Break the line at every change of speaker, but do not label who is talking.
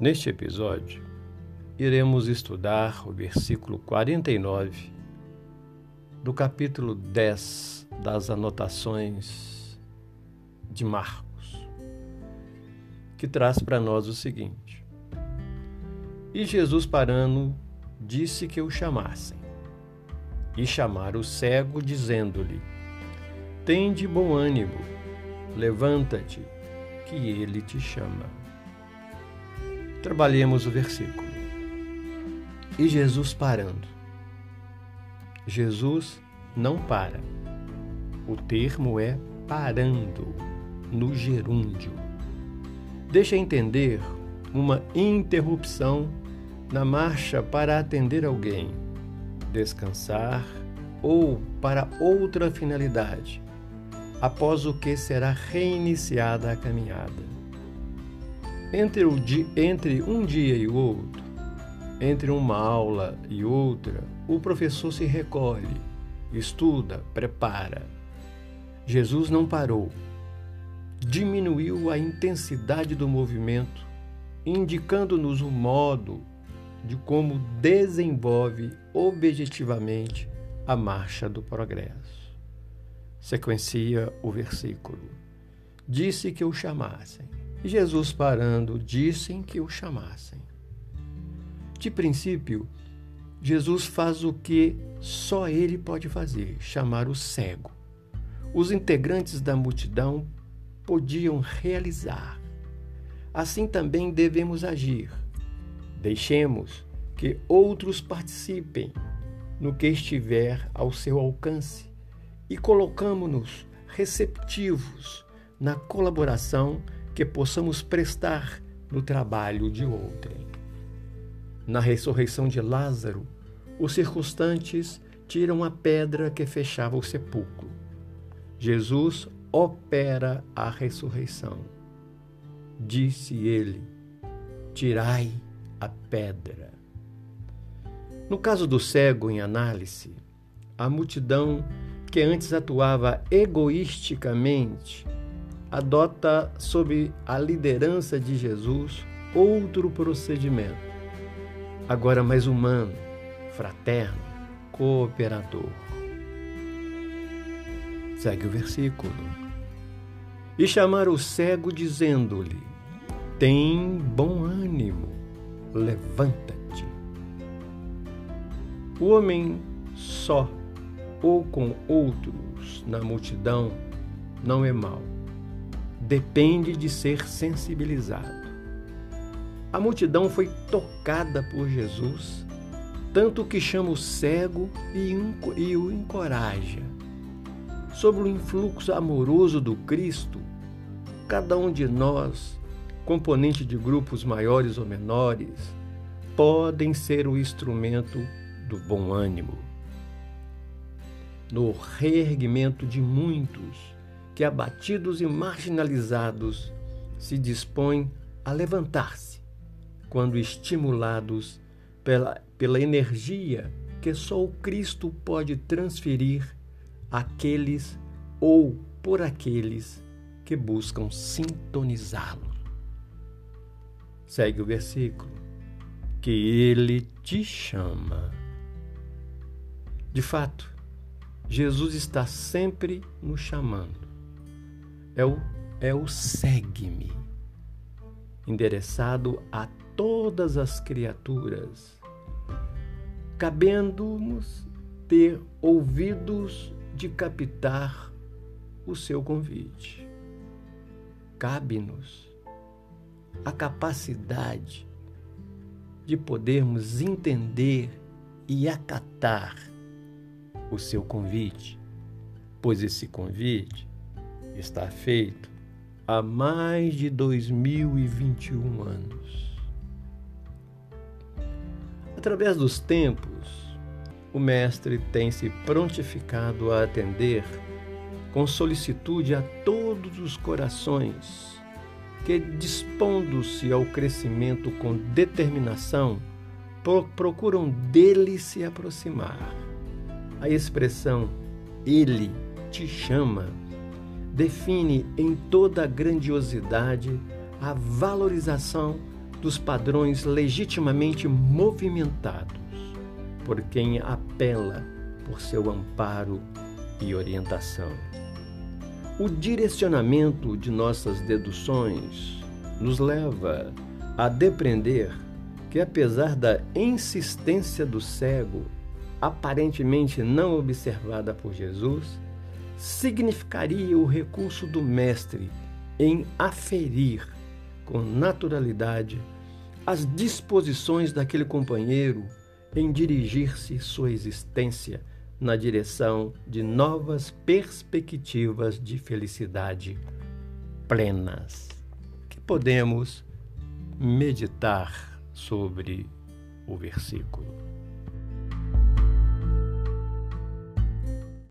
Neste episódio, iremos estudar o versículo 49 do capítulo 10 das anotações de Marcos, que traz para nós o seguinte: E Jesus, parando, disse que o chamassem. E chamaram o cego, dizendo-lhe: Tem de bom ânimo, levanta-te, que ele te chama. Trabalhemos o versículo. E Jesus parando. Jesus não para. O termo é parando, no gerúndio. Deixa entender uma interrupção na marcha para atender alguém, descansar ou para outra finalidade, após o que será reiniciada a caminhada. Entre, o di, entre um dia e o outro, entre uma aula e outra, o professor se recolhe, estuda, prepara. Jesus não parou. Diminuiu a intensidade do movimento, indicando-nos o modo de como desenvolve objetivamente a marcha do progresso. Sequencia o versículo. Disse que o chamassem Jesus, parando, dissem que o chamassem. De princípio, Jesus faz o que só ele pode fazer: chamar o cego. Os integrantes da multidão podiam realizar. Assim também devemos agir. Deixemos que outros participem no que estiver ao seu alcance e colocamos-nos receptivos na colaboração que possamos prestar no trabalho de outrem. Na ressurreição de Lázaro, os circunstantes tiram a pedra que fechava o sepulcro. Jesus opera a ressurreição. Disse ele: Tirai a pedra. No caso do cego em análise, a multidão que antes atuava egoisticamente adota, sob a liderança de Jesus, outro procedimento, agora mais humano, fraterno, cooperador. Segue o versículo. E chamar o cego, dizendo-lhe: Tem bom ânimo, levanta-te. O homem só ou com outros na multidão não é mau depende de ser sensibilizado. A multidão foi tocada por Jesus, tanto que chama o cego e o encoraja. Sob o influxo amoroso do Cristo, cada um de nós, componente de grupos maiores ou menores, podem ser o instrumento do bom ânimo. No reerguimento de muitos, que abatidos e marginalizados se dispõem a levantar-se quando estimulados pela, pela energia que só o Cristo pode transferir àqueles ou por aqueles que buscam sintonizá-lo. Segue o versículo. Que ele te chama. De fato, Jesus está sempre nos chamando é o, é o segue-me, endereçado a todas as criaturas, cabendo-nos ter ouvidos de captar o seu convite. Cabe-nos a capacidade de podermos entender e acatar o seu convite, pois esse convite está feito há mais de 2021 anos. Através dos tempos, o Mestre tem se prontificado a atender com solicitude a todos os corações que, dispondo-se ao crescimento com determinação, procuram dele se aproximar. A expressão Ele te chama define em toda a grandiosidade a valorização dos padrões legitimamente movimentados por quem apela por seu amparo e orientação. O direcionamento de nossas deduções nos leva a depreender que, apesar da insistência do cego, aparentemente não observada por Jesus, significaria o recurso do Mestre em aferir com naturalidade as disposições daquele companheiro em dirigir-se sua existência na direção de novas perspectivas de felicidade plenas, que podemos meditar sobre o versículo.